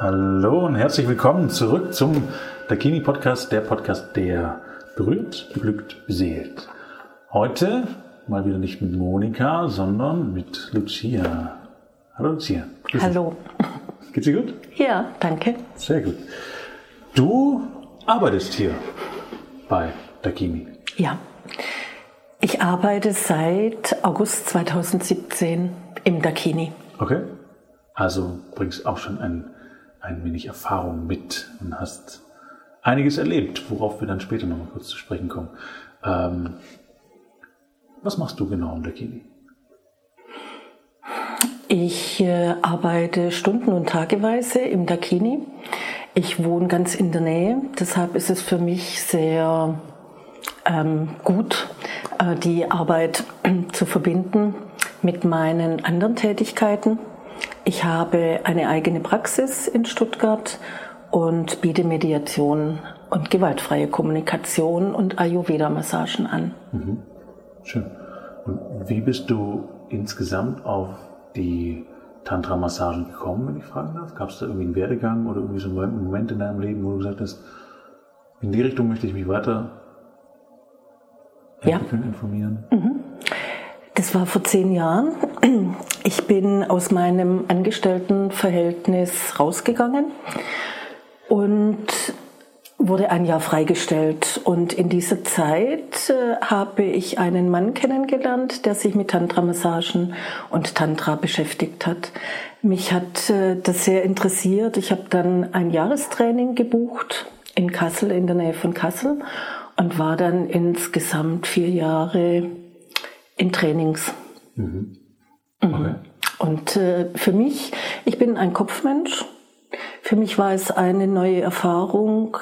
Hallo und herzlich willkommen zurück zum Dakini Podcast, der Podcast, der berührt, beglückt, beseelt. Heute mal wieder nicht mit Monika, sondern mit Lucia. Hallo Lucia. Grüß Hallo. Geht's dir gut? Ja, danke. Sehr gut. Du arbeitest hier bei Dakini. Ja. Ich arbeite seit August 2017 im Dakini. Okay. Also bringst auch schon ein, ein wenig Erfahrung mit und hast einiges erlebt, worauf wir dann später noch mal kurz zu sprechen kommen. Ähm, was machst du genau im Dakini? Ich äh, arbeite stunden- und tageweise im Dakini. Ich wohne ganz in der Nähe, deshalb ist es für mich sehr ähm, gut, äh, die Arbeit zu verbinden mit meinen anderen Tätigkeiten. Ich habe eine eigene Praxis in Stuttgart und biete Mediation und gewaltfreie Kommunikation und Ayurveda-Massagen an. Mhm. Schön. Und wie bist du insgesamt auf die Tantra-Massagen gekommen, wenn ich fragen darf? Gab es da irgendwie einen Werdegang oder irgendwie so einen Moment in deinem Leben, wo du gesagt hast, in die Richtung möchte ich mich weiter ja. informieren? Mhm. Das war vor zehn Jahren. Ich bin aus meinem Angestelltenverhältnis rausgegangen und wurde ein Jahr freigestellt. Und in dieser Zeit äh, habe ich einen Mann kennengelernt, der sich mit Tantra-Massagen und Tantra beschäftigt hat. Mich hat äh, das sehr interessiert. Ich habe dann ein Jahrestraining gebucht in Kassel, in der Nähe von Kassel und war dann insgesamt vier Jahre in Trainings. Mhm. mhm. Okay. Und äh, für mich, ich bin ein Kopfmensch. Für mich war es eine neue Erfahrung,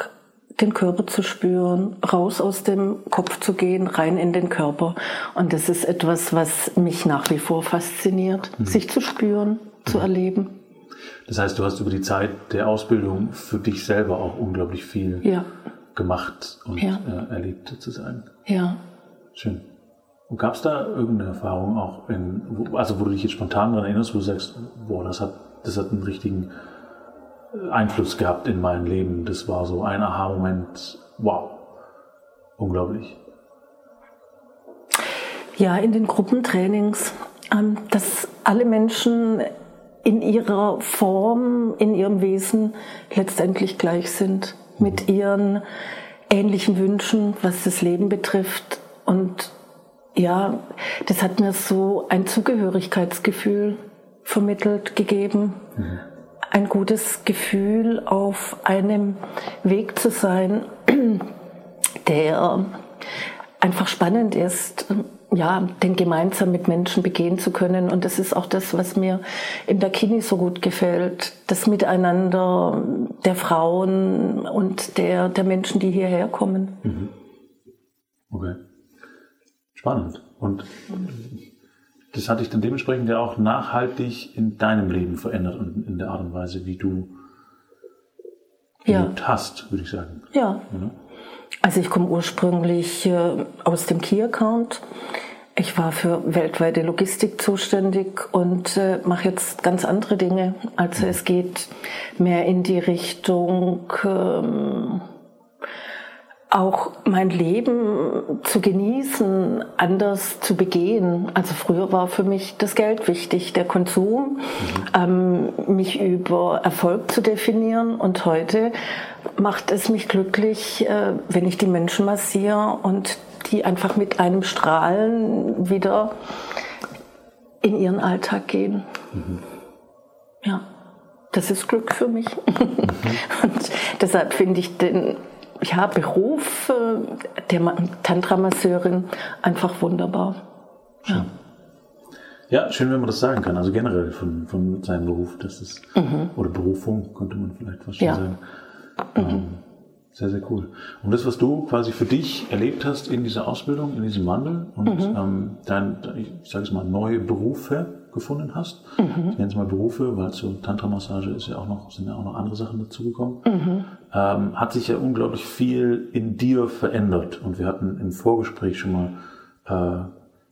den Körper zu spüren, raus aus dem Kopf zu gehen, rein in den Körper. Und das ist etwas, was mich nach wie vor fasziniert, mhm. sich zu spüren, mhm. zu erleben. Das heißt, du hast über die Zeit der Ausbildung für dich selber auch unglaublich viel ja. gemacht und ja. äh, erlebt sozusagen. Ja. Schön. Und gab es da irgendeine Erfahrung auch, in, wo, also wo du dich jetzt spontan daran erinnerst, wo du sagst, boah, das hat, das hat einen richtigen Einfluss gehabt in mein Leben. Das war so ein Aha-Moment. Wow. Unglaublich. Ja, in den Gruppentrainings, ähm, dass alle Menschen in ihrer Form, in ihrem Wesen letztendlich gleich sind, mit mhm. ihren ähnlichen Wünschen, was das Leben betrifft. Und ja, das hat mir so ein Zugehörigkeitsgefühl vermittelt, gegeben. Mhm ein gutes Gefühl, auf einem Weg zu sein, der einfach spannend ist, ja, den gemeinsam mit Menschen begehen zu können. Und das ist auch das, was mir in der Kini so gut gefällt. Das Miteinander der Frauen und der, der Menschen, die hierher kommen. Mhm. Okay. Spannend. Und das hat dich dann dementsprechend ja auch nachhaltig in deinem Leben verändert und in der Art und Weise, wie du ja. gelebt hast, würde ich sagen. Ja. ja. Also ich komme ursprünglich äh, aus dem Key-Account. Ich war für weltweite Logistik zuständig und äh, mache jetzt ganz andere Dinge. Also es geht mehr in die Richtung ähm, auch mein Leben zu genießen, anders zu begehen. Also früher war für mich das Geld wichtig, der Konsum, mhm. ähm, mich über Erfolg zu definieren. Und heute macht es mich glücklich, äh, wenn ich die Menschen massiere und die einfach mit einem Strahlen wieder in ihren Alltag gehen. Mhm. Ja, das ist Glück für mich. Mhm. und deshalb finde ich den ja, Beruf äh, der Tantra-Masseurin einfach wunderbar. Ja. ja, schön, wenn man das sagen kann. Also generell von, von seinem Beruf, das ist, mhm. oder Berufung, könnte man vielleicht fast schon ja. sagen. Mhm. Ähm, sehr, sehr cool. Und das, was du quasi für dich erlebt hast in dieser Ausbildung, in diesem Wandel und mhm. ähm, dein, ich sage es mal, neue Berufe gefunden hast, mhm. ich nenne es mal Berufe, weil zur Tantra-Massage ist ja auch noch, sind ja auch noch andere Sachen dazugekommen, mhm. ähm, hat sich ja unglaublich viel in dir verändert. Und wir hatten im Vorgespräch schon mal, äh,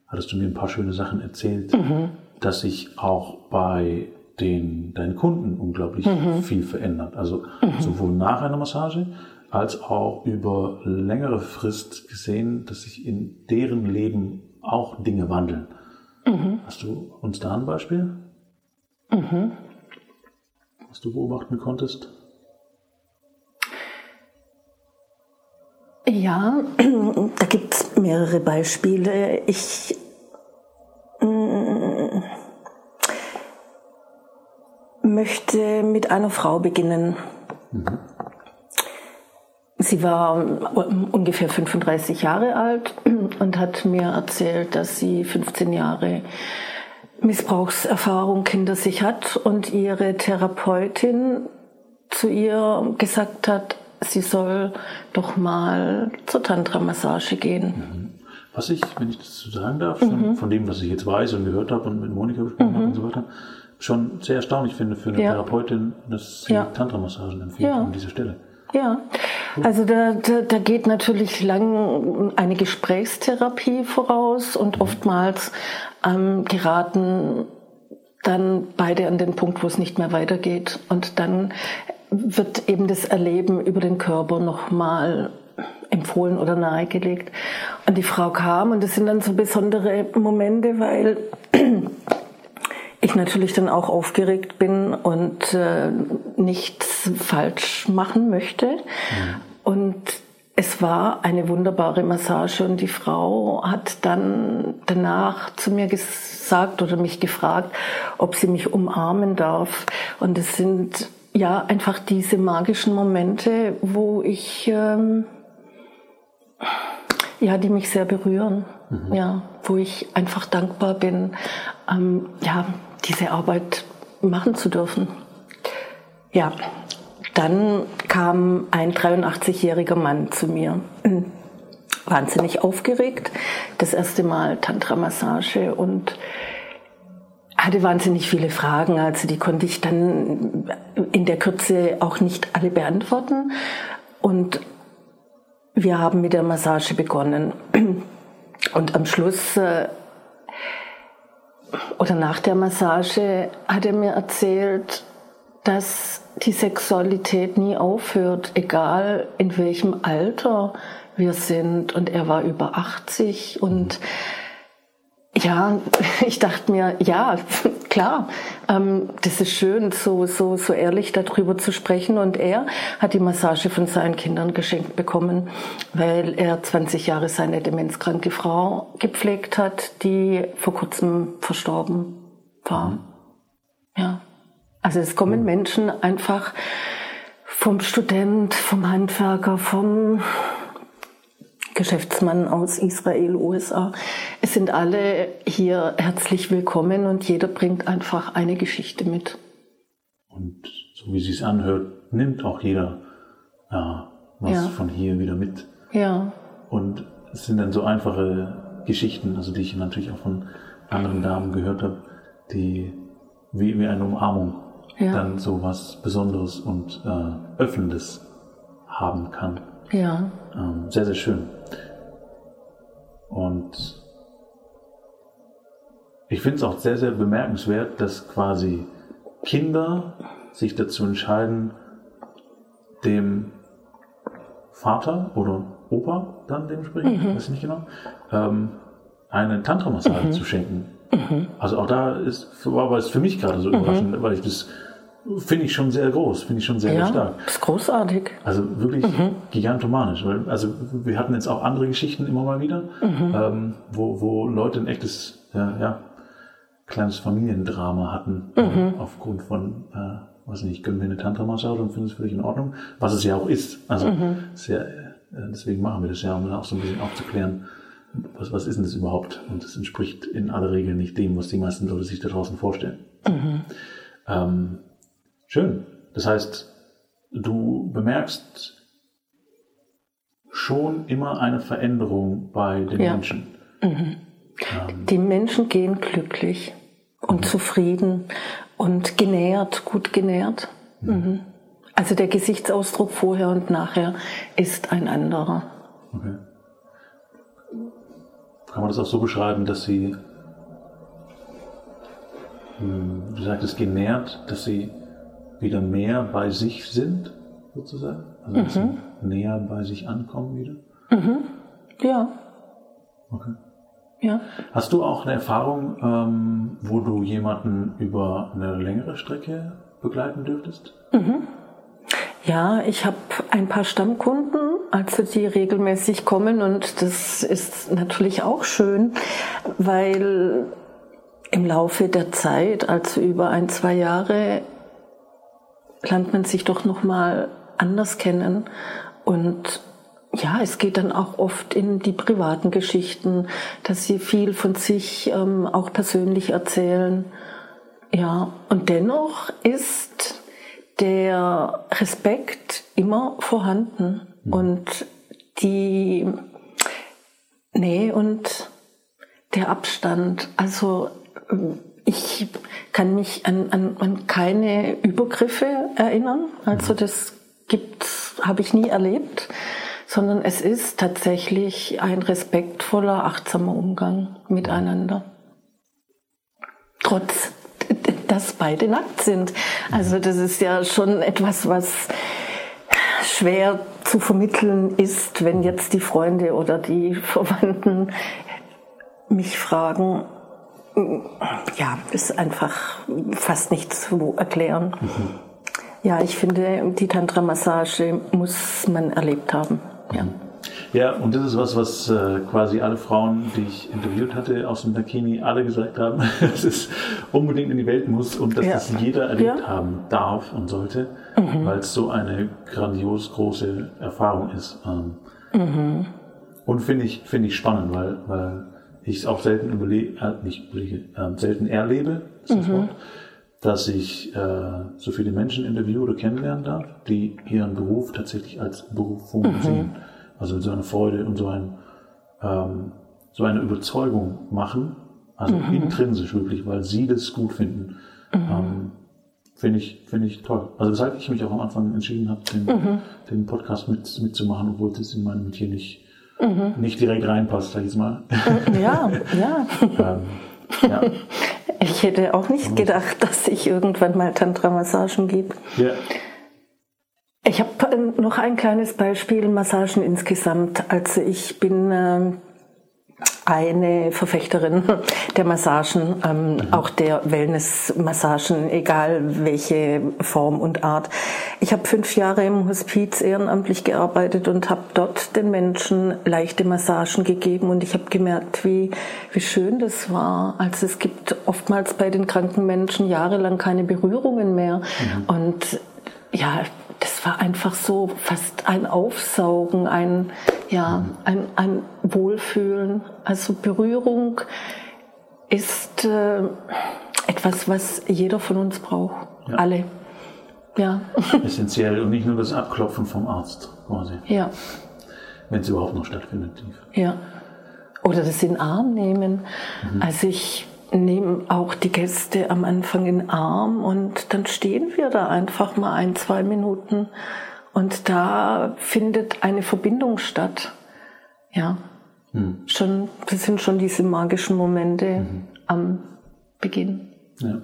hattest du mir ein paar schöne Sachen erzählt, mhm. dass sich auch bei den deinen Kunden unglaublich mhm. viel verändert. Also mhm. sowohl nach einer Massage als auch über längere Frist gesehen, dass sich in deren Leben auch Dinge wandeln. Mhm. Hast du uns da ein Beispiel? Mhm. Was du beobachten konntest? Ja, da gibt es mehrere Beispiele. Ich mm, möchte mit einer Frau beginnen. Mhm. Sie war ungefähr 35 Jahre alt und hat mir erzählt, dass sie 15 Jahre Missbrauchserfahrung hinter sich hat und ihre Therapeutin zu ihr gesagt hat, sie soll doch mal zur Tantra-Massage gehen. Mhm. Was ich, wenn ich das so sagen darf, mhm. von dem, was ich jetzt weiß und gehört habe und mit Monika besprochen mhm. habe und so weiter, schon sehr erstaunlich finde für eine ja. Therapeutin, dass sie ja. Tantra-Massagen empfiehlt ja. an dieser Stelle. Ja, also da, da, da geht natürlich lang eine Gesprächstherapie voraus und mhm. oftmals ähm, geraten dann beide an den Punkt, wo es nicht mehr weitergeht. Und dann wird eben das Erleben über den Körper nochmal empfohlen oder nahegelegt. Und die Frau kam und das sind dann so besondere Momente, weil ich natürlich dann auch aufgeregt bin und äh, nichts falsch machen möchte. Mhm. Und es war eine wunderbare Massage und die Frau hat dann danach zu mir gesagt oder mich gefragt, ob sie mich umarmen darf. Und es sind ja, einfach diese magischen Momente, wo ich, ähm, ja, die mich sehr berühren. Mhm. Ja, wo ich einfach dankbar bin, ähm, ja, diese Arbeit machen zu dürfen. Ja, dann kam ein 83-jähriger Mann zu mir. Wahnsinnig aufgeregt. Das erste Mal Tantra-Massage und hatte wahnsinnig viele Fragen, also die konnte ich dann in der Kürze auch nicht alle beantworten. Und wir haben mit der Massage begonnen. Und am Schluss äh, oder nach der Massage hat er mir erzählt, dass die Sexualität nie aufhört, egal in welchem Alter wir sind. Und er war über 80 und ja, ich dachte mir, ja, klar, ähm, das ist schön, so, so, so ehrlich darüber zu sprechen. Und er hat die Massage von seinen Kindern geschenkt bekommen, weil er 20 Jahre seine demenzkranke Frau gepflegt hat, die vor kurzem verstorben war. Mhm. Ja. Also es kommen mhm. Menschen einfach vom Student, vom Handwerker, vom Geschäftsmann aus Israel, USA. Es sind alle hier herzlich willkommen und jeder bringt einfach eine Geschichte mit. Und so wie es sich anhört, nimmt auch jeder ja, was ja. von hier wieder mit. Ja. Und es sind dann so einfache Geschichten, also die ich natürlich auch von anderen Damen gehört habe, die wie, wie eine Umarmung ja. dann so was Besonderes und äh, Öffnendes haben kann. Ja. Ähm, sehr, sehr schön. Und ich finde es auch sehr, sehr bemerkenswert, dass quasi Kinder sich dazu entscheiden, dem Vater oder Opa dann dementsprechend, mhm. weiß ich nicht genau, ähm, eine Tantra-Massage mhm. zu schenken. Mhm. Also auch da ist, war es für mich gerade so mhm. überraschend, weil ich das Finde ich schon sehr groß, finde ich schon sehr, ja, sehr stark. Ist großartig. Also wirklich mhm. gigantomanisch. Also wir hatten jetzt auch andere Geschichten immer mal wieder, mhm. ähm, wo, wo Leute ein echtes, ja, ja kleines Familiendrama hatten, mhm. äh, aufgrund von, äh, weiß nicht, können wir eine Tantra-Massage und finden es völlig in Ordnung, was es ja auch ist. Also mhm. ist ja, äh, deswegen machen wir das ja, um dann auch so ein bisschen aufzuklären, was, was ist denn das überhaupt? Und das entspricht in aller Regel nicht dem, was die meisten Leute sich da draußen vorstellen. Mhm. Ähm, Schön. Das heißt, du bemerkst schon immer eine Veränderung bei den ja. Menschen. Mhm. Ähm. Die Menschen gehen glücklich und mhm. zufrieden und genährt, gut genährt. Mhm. mhm. Also der Gesichtsausdruck vorher und nachher ist ein anderer. Okay. Kann man das auch so beschreiben, dass sie hm, du sagtest, genährt, dass sie wieder mehr bei sich sind, sozusagen? Also mhm. näher bei sich ankommen wieder? Mhm. Ja. Okay. Ja. Hast du auch eine Erfahrung, ähm, wo du jemanden über eine längere Strecke begleiten dürftest? Mhm. Ja, ich habe ein paar Stammkunden, also die regelmäßig kommen und das ist natürlich auch schön, weil im Laufe der Zeit, also über ein, zwei Jahre, lernt man sich doch noch mal anders kennen und ja, es geht dann auch oft in die privaten Geschichten, dass sie viel von sich ähm, auch persönlich erzählen. Ja, und dennoch ist der Respekt immer vorhanden mhm. und die Nähe und der Abstand. Also ich kann mich an, an, an keine Übergriffe erinnern. Also mhm. das gibt's, habe ich nie erlebt, sondern es ist tatsächlich ein respektvoller, achtsamer Umgang miteinander. Trotz, dass beide nackt sind. Also das ist ja schon etwas, was schwer zu vermitteln ist, wenn jetzt die Freunde oder die Verwandten mich fragen, ja, ist einfach fast nicht zu erklären. Mhm. Ja, ich finde, die Tantra-Massage muss man erlebt haben. Ja. Ja, und das ist was, was äh, quasi alle Frauen, die ich interviewt hatte aus dem Bikini, alle gesagt haben, dass es unbedingt in die Welt muss und dass ja. das jeder erlebt ja. haben darf und sollte, mhm. weil es so eine grandios große Erfahrung ist. Ähm, mhm. Und finde ich, finde ich spannend, weil, weil ich es auch selten überlege, äh, nicht überlege, äh, selten erlebe, das mhm. Wort, dass ich äh, so viele Menschen interviewe oder kennenlernen darf, die ihren Beruf tatsächlich als Berufung mhm. sehen. Also so eine Freude und so, ein, ähm, so eine Überzeugung machen, also mhm. intrinsisch wirklich, weil sie das gut finden. Mhm. Ähm, Finde ich, finde ich toll. Also weshalb ich mich auch am Anfang entschieden habe, den, mhm. den Podcast mit, mitzumachen, obwohl das in meinem Metier nicht mhm. nicht direkt reinpasst, sag ich mal. Äh, ja, ja. ähm, ja. Ich hätte auch nicht gedacht, dass ich irgendwann mal Tantra-Massagen gebe. Ja. Ich habe äh, noch ein kleines Beispiel, Massagen insgesamt. Also ich bin äh, eine Verfechterin der Massagen, ähm, mhm. auch der Wellness-Massagen, egal welche Form und Art. Ich habe fünf Jahre im Hospiz ehrenamtlich gearbeitet und habe dort den Menschen leichte Massagen gegeben und ich habe gemerkt, wie, wie schön das war. Also es gibt oftmals bei den kranken Menschen jahrelang keine Berührungen mehr mhm. und ja, das war einfach so fast ein Aufsaugen, ein, ja, ein, ein Wohlfühlen. Also Berührung ist äh, etwas, was jeder von uns braucht. Ja. Alle. Ja. Essentiell und nicht nur das Abklopfen vom Arzt quasi. Ja. Wenn es überhaupt noch stattfindet. Ja. Oder das in Arm nehmen. Mhm. Also ich nehmen auch die Gäste am Anfang in Arm und dann stehen wir da einfach mal ein, zwei Minuten und da findet eine Verbindung statt. Ja, hm. schon, das sind schon diese magischen Momente mhm. am Beginn. Ja.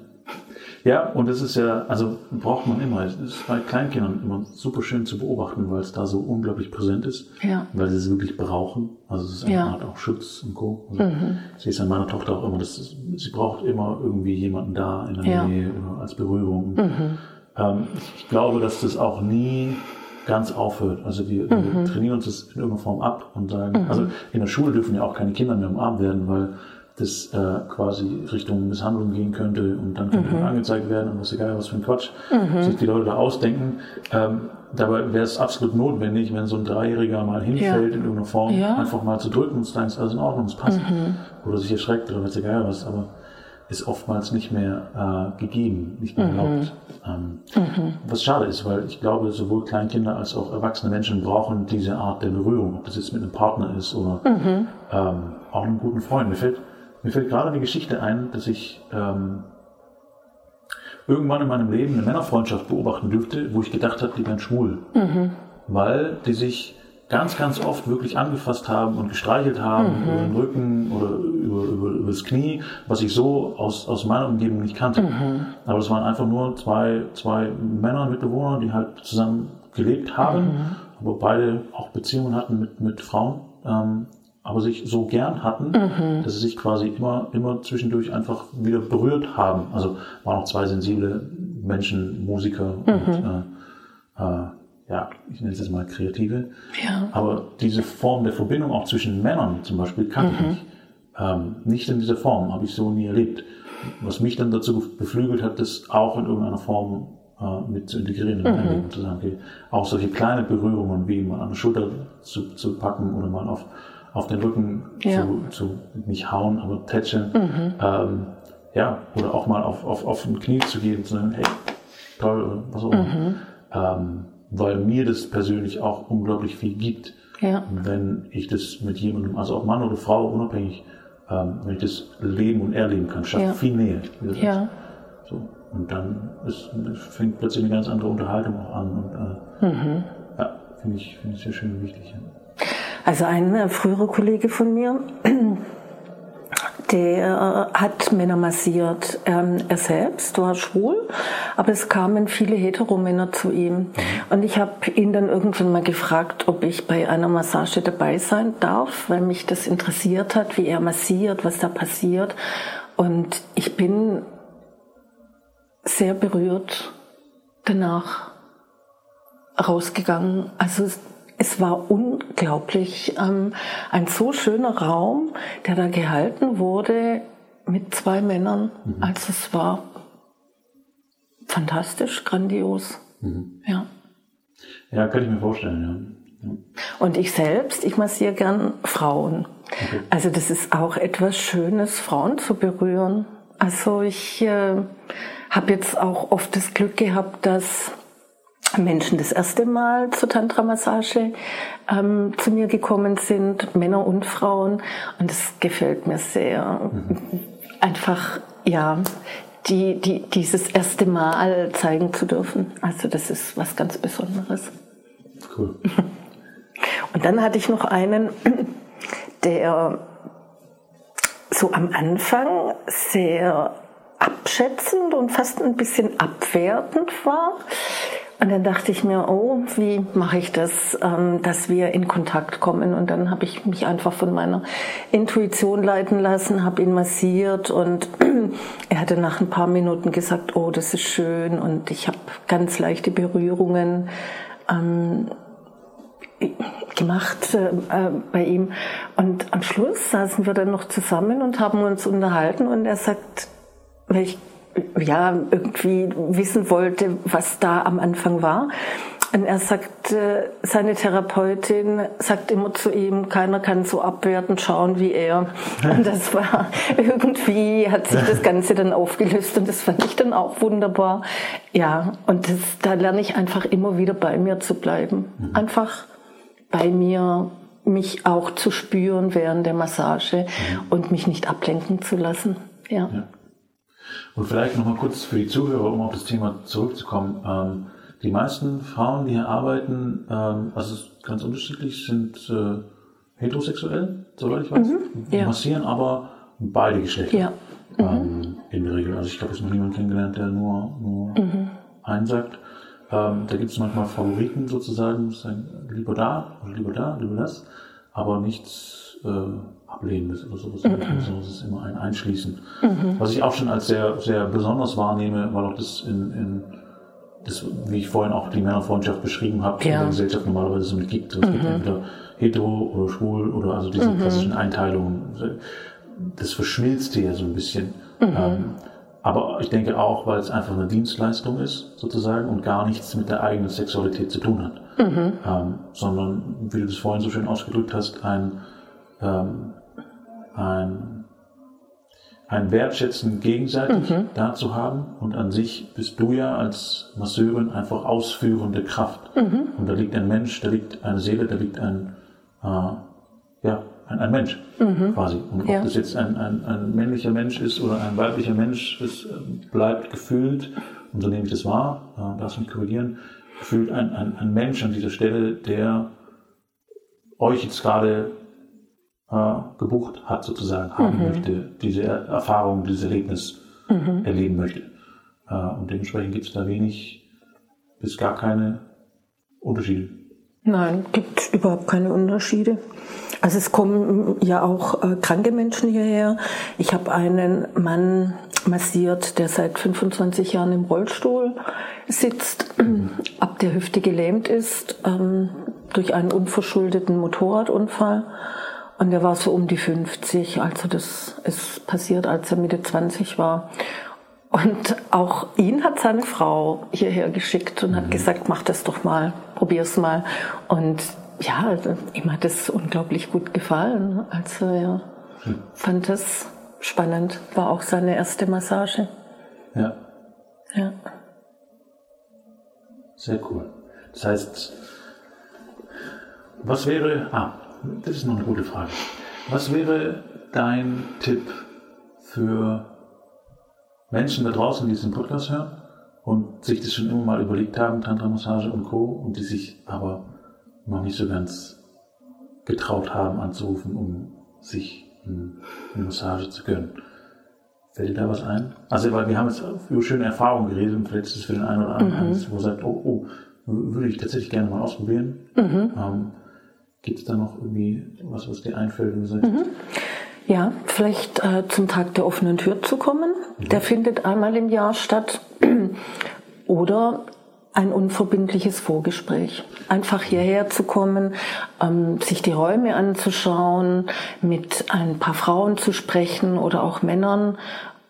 Ja, und das ist ja, also braucht man immer. Es ist bei Kleinkindern immer super schön zu beobachten, weil es da so unglaublich präsent ist. Ja. Weil sie es wirklich brauchen. Also es ist eine ja. Art auch Schutz und Co. Also mhm. Ich sehe es an meiner Tochter auch immer, dass sie braucht immer irgendwie jemanden da in der ja. Nähe als Berührung. Mhm. Ähm, ich glaube, dass das auch nie ganz aufhört. Also wir, mhm. wir trainieren uns das in irgendeiner Form ab und sagen, mhm. also in der Schule dürfen ja auch keine Kinder mehr umarmt werden, weil das äh, quasi Richtung Misshandlung gehen könnte und dann könnte mhm. angezeigt werden und was egal, was für ein Quatsch mhm. sich die Leute da ausdenken. Ähm, dabei wäre es absolut notwendig, wenn so ein Dreijähriger mal hinfällt ja. in irgendeiner Form, ja. einfach mal zu drücken und zu sagen, es ist alles in Ordnung, es passt. Mhm. Oder sich erschreckt oder was egal was, aber ist oftmals nicht mehr äh, gegeben, nicht mehr mhm. erlaubt. Ähm, mhm. Was schade ist, weil ich glaube, sowohl Kleinkinder als auch erwachsene Menschen brauchen diese Art der Berührung, ob das jetzt mit einem Partner ist oder mhm. ähm, auch einem guten Freund. Mir fällt mir fällt gerade eine Geschichte ein, dass ich ähm, irgendwann in meinem Leben eine Männerfreundschaft beobachten dürfte, wo ich gedacht habe, die wären schwul. Mhm. Weil die sich ganz, ganz oft wirklich angefasst haben und gestreichelt haben mhm. über den Rücken oder über, über, über das Knie, was ich so aus, aus meiner Umgebung nicht kannte. Mhm. Aber es waren einfach nur zwei, zwei Männer, Mitbewohner, die halt zusammen gelebt haben, mhm. aber beide auch Beziehungen hatten mit, mit Frauen, ähm, aber sich so gern hatten, mhm. dass sie sich quasi immer, immer zwischendurch einfach wieder berührt haben. Also waren auch zwei sensible Menschen, Musiker und mhm. äh, äh, ja, ich nenne es jetzt mal Kreative. Ja. Aber diese Form der Verbindung auch zwischen Männern zum Beispiel kannte mhm. ich nicht. Ähm, nicht in dieser Form, habe ich so nie erlebt. Was mich dann dazu beflügelt hat, das auch in irgendeiner Form äh, mit zu integrieren mhm. Leben, zu sagen, okay, auch solche kleine Berührungen wie mal an der Schulter zu, zu packen oder mal auf, auf den Rücken ja. zu, zu, nicht hauen, aber tätscheln. Mhm. Ähm, ja, oder auch mal auf, auf, auf ein Knie zu gehen und zu sagen, hey, toll, oder was auch immer. Mhm. Ähm, weil mir das persönlich auch unglaublich viel gibt, ja. wenn ich das mit jemandem, also ob Mann oder Frau, unabhängig, ähm, wenn ich das leben und erleben kann, schafft ja. viel Nähe. Ja. So. Und dann ist, fängt plötzlich eine ganz andere Unterhaltung auch an. Und, äh, mhm. Ja, finde ich, finde ich sehr schön und wichtig. Also ein äh, früherer Kollege von mir, der hat Männer massiert. Ähm, er selbst war schwul, aber es kamen viele Heteromänner zu ihm. Mhm. Und ich habe ihn dann irgendwann mal gefragt, ob ich bei einer Massage dabei sein darf, weil mich das interessiert hat, wie er massiert, was da passiert. Und ich bin sehr berührt danach rausgegangen. Also es war unglaublich. Ähm, ein so schöner Raum, der da gehalten wurde mit zwei Männern. Mhm. Also es war fantastisch, grandios. Mhm. Ja. Ja, kann ich mir vorstellen, ja. ja. Und ich selbst, ich massiere gern Frauen. Okay. Also das ist auch etwas Schönes, Frauen zu berühren. Also ich äh, habe jetzt auch oft das Glück gehabt, dass Menschen das erste Mal zur Tantra-Massage ähm, zu mir gekommen sind, Männer und Frauen. Und das gefällt mir sehr. Mhm. Einfach, ja, die, die, dieses erste Mal zeigen zu dürfen. Also das ist was ganz Besonderes. Cool. Und dann hatte ich noch einen, der so am Anfang sehr abschätzend und fast ein bisschen abwertend war. Und dann dachte ich mir, oh, wie mache ich das, ähm, dass wir in Kontakt kommen? Und dann habe ich mich einfach von meiner Intuition leiten lassen, habe ihn massiert und er hatte nach ein paar Minuten gesagt, oh, das ist schön und ich habe ganz leichte Berührungen ähm, gemacht äh, bei ihm. Und am Schluss saßen wir dann noch zusammen und haben uns unterhalten und er sagt, weil ich ja, irgendwie wissen wollte, was da am Anfang war. Und er sagt, seine Therapeutin sagt immer zu ihm, keiner kann so abwertend schauen wie er. Und das war irgendwie, hat sich das Ganze dann aufgelöst und das fand ich dann auch wunderbar. Ja, und das, da lerne ich einfach immer wieder bei mir zu bleiben. Mhm. Einfach bei mir, mich auch zu spüren während der Massage mhm. und mich nicht ablenken zu lassen. ja. ja. Und vielleicht nochmal kurz für die Zuhörer, um auf das Thema zurückzukommen. Ähm, die meisten Frauen, die hier arbeiten, ähm, also ganz unterschiedlich, sind äh, heterosexuell, soweit ich weiß, mhm, ja. massieren aber beide Geschlechter. Ja. Ähm, mhm. in der Regel. Also ich glaube, ich habe noch niemanden kennengelernt, der nur, nur mhm. einen sagt. Ähm, da gibt es manchmal Favoriten sozusagen, lieber da oder lieber da, lieber das, aber nichts äh, Ablehnendes oder sowas. Mhm. Das ist immer ein Einschließen. Mhm. Was ich auch schon als sehr, sehr besonders wahrnehme, weil auch das in, in das, wie ich vorhin auch die Männerfreundschaft beschrieben habe, ja. in der Gesellschaft normalerweise so mit gibt. Es mhm. gibt entweder hetero oder schwul oder also diese mhm. klassischen Einteilungen. Das verschmilzt hier so ein bisschen. Mhm. Ähm, aber ich denke auch, weil es einfach eine Dienstleistung ist, sozusagen, und gar nichts mit der eigenen Sexualität zu tun hat. Mhm. Ähm, sondern, wie du das vorhin so schön ausgedrückt hast, ein, ähm, ein, ein Wertschätzen gegenseitig mhm. da zu haben. Und an sich bist du ja als Masseurin einfach ausführende Kraft. Mhm. Und da liegt ein Mensch, da liegt eine Seele, da liegt ein, äh, ja, ein, ein Mensch mhm. quasi. Und ob ja. das jetzt ein, ein, ein männlicher Mensch ist oder ein weiblicher Mensch, es ähm, bleibt gefühlt, und so nehme ich das wahr, äh, darfst mich korrigieren, gefühlt ein, ein, ein Mensch an dieser Stelle, der euch jetzt gerade äh, gebucht hat, sozusagen, haben mhm. möchte, diese Erfahrung, dieses Erlebnis mhm. erleben möchte. Äh, und dementsprechend gibt es da wenig bis gar keine Unterschiede. Nein, gibt überhaupt keine Unterschiede. Also es kommen ja auch äh, kranke Menschen hierher. Ich habe einen Mann massiert, der seit 25 Jahren im Rollstuhl sitzt, mhm. ab der Hüfte gelähmt ist ähm, durch einen unverschuldeten Motorradunfall. Und er war so um die 50, also das ist passiert, als er Mitte 20 war. Und auch ihn hat seine Frau hierher geschickt und hat mhm. gesagt, mach das doch mal, probier's mal. Und ja, also ihm hat es unglaublich gut gefallen. Also er hm. fand es spannend. War auch seine erste Massage. Ja. Ja. Sehr cool. Das heißt, was wäre, ah, das ist noch eine gute Frage. Was wäre dein Tipp für Menschen da draußen, die diesen Podcast hören und sich das schon immer mal überlegt haben, Tantra-Massage und Co. und die sich aber noch nicht so ganz getraut haben anzurufen, um sich eine Massage zu gönnen. Fällt dir da was ein? Also, weil wir haben jetzt über schöne Erfahrungen geredet und vielleicht ist es für den einen oder anderen, mhm. wo sagt, oh, oh, würde ich tatsächlich gerne mal ausprobieren. Mhm. Ähm, Gibt es da noch irgendwie was, was dir einfällt? Mhm. Ja, vielleicht äh, zum Tag der offenen Tür zu kommen. Mhm. Der findet einmal im Jahr statt. Oder ein unverbindliches Vorgespräch. Einfach hierher zu kommen, ähm, sich die Räume anzuschauen, mit ein paar Frauen zu sprechen oder auch Männern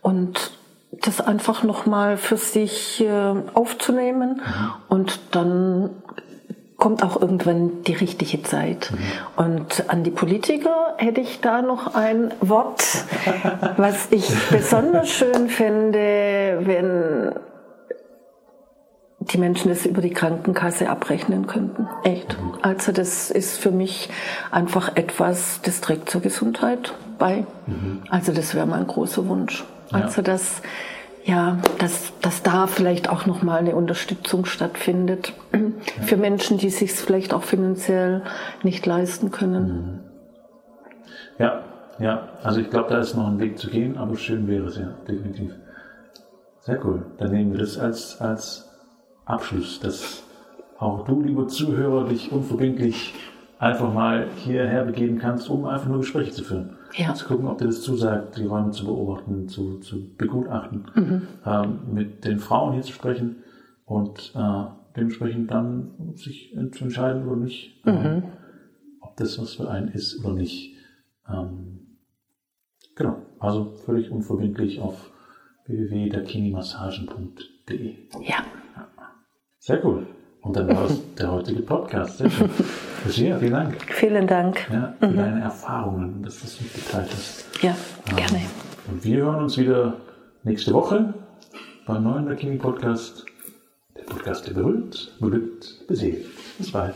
und das einfach nochmal für sich äh, aufzunehmen mhm. und dann kommt auch irgendwann die richtige Zeit. Mhm. Und an die Politiker hätte ich da noch ein Wort, was ich besonders schön finde, wenn die Menschen das über die Krankenkasse abrechnen könnten. Echt. Also das ist für mich einfach etwas, das trägt zur Gesundheit bei. Mhm. Also das wäre mein großer Wunsch. Ja. Also dass ja, dass, dass da vielleicht auch nochmal eine Unterstützung stattfindet ja. für Menschen, die sich vielleicht auch finanziell nicht leisten können. Mhm. Ja, ja, also ich glaube, da ist noch ein Weg zu gehen, aber schön wäre es ja, definitiv. Sehr cool. Dann nehmen wir das als, als Abschluss, dass auch du, lieber Zuhörer, dich unverbindlich einfach mal hierher begeben kannst, um einfach nur Gespräche zu führen. Ja. Zu gucken, ob dir das zusagt, die Räume zu beobachten, zu, zu begutachten, mhm. ähm, mit den Frauen hier zu sprechen und äh, dementsprechend dann sich zu entscheiden oder nicht, mhm. ähm, ob das was für einen ist oder nicht. Ähm, genau, also völlig unverbindlich auf www.dakinimassagen.de. Ja. Sehr cool. Und dann war es der heutige Podcast. Sehr schön. Lucia, vielen Dank. Vielen Dank. Ja, für mhm. deine Erfahrungen, dass du das mitgeteilt hast. Ja, ähm, gerne. Und wir hören uns wieder nächste Woche beim neuen Bikini Podcast. Der Podcast, der berührt, berührt, beseelt. Bis bald.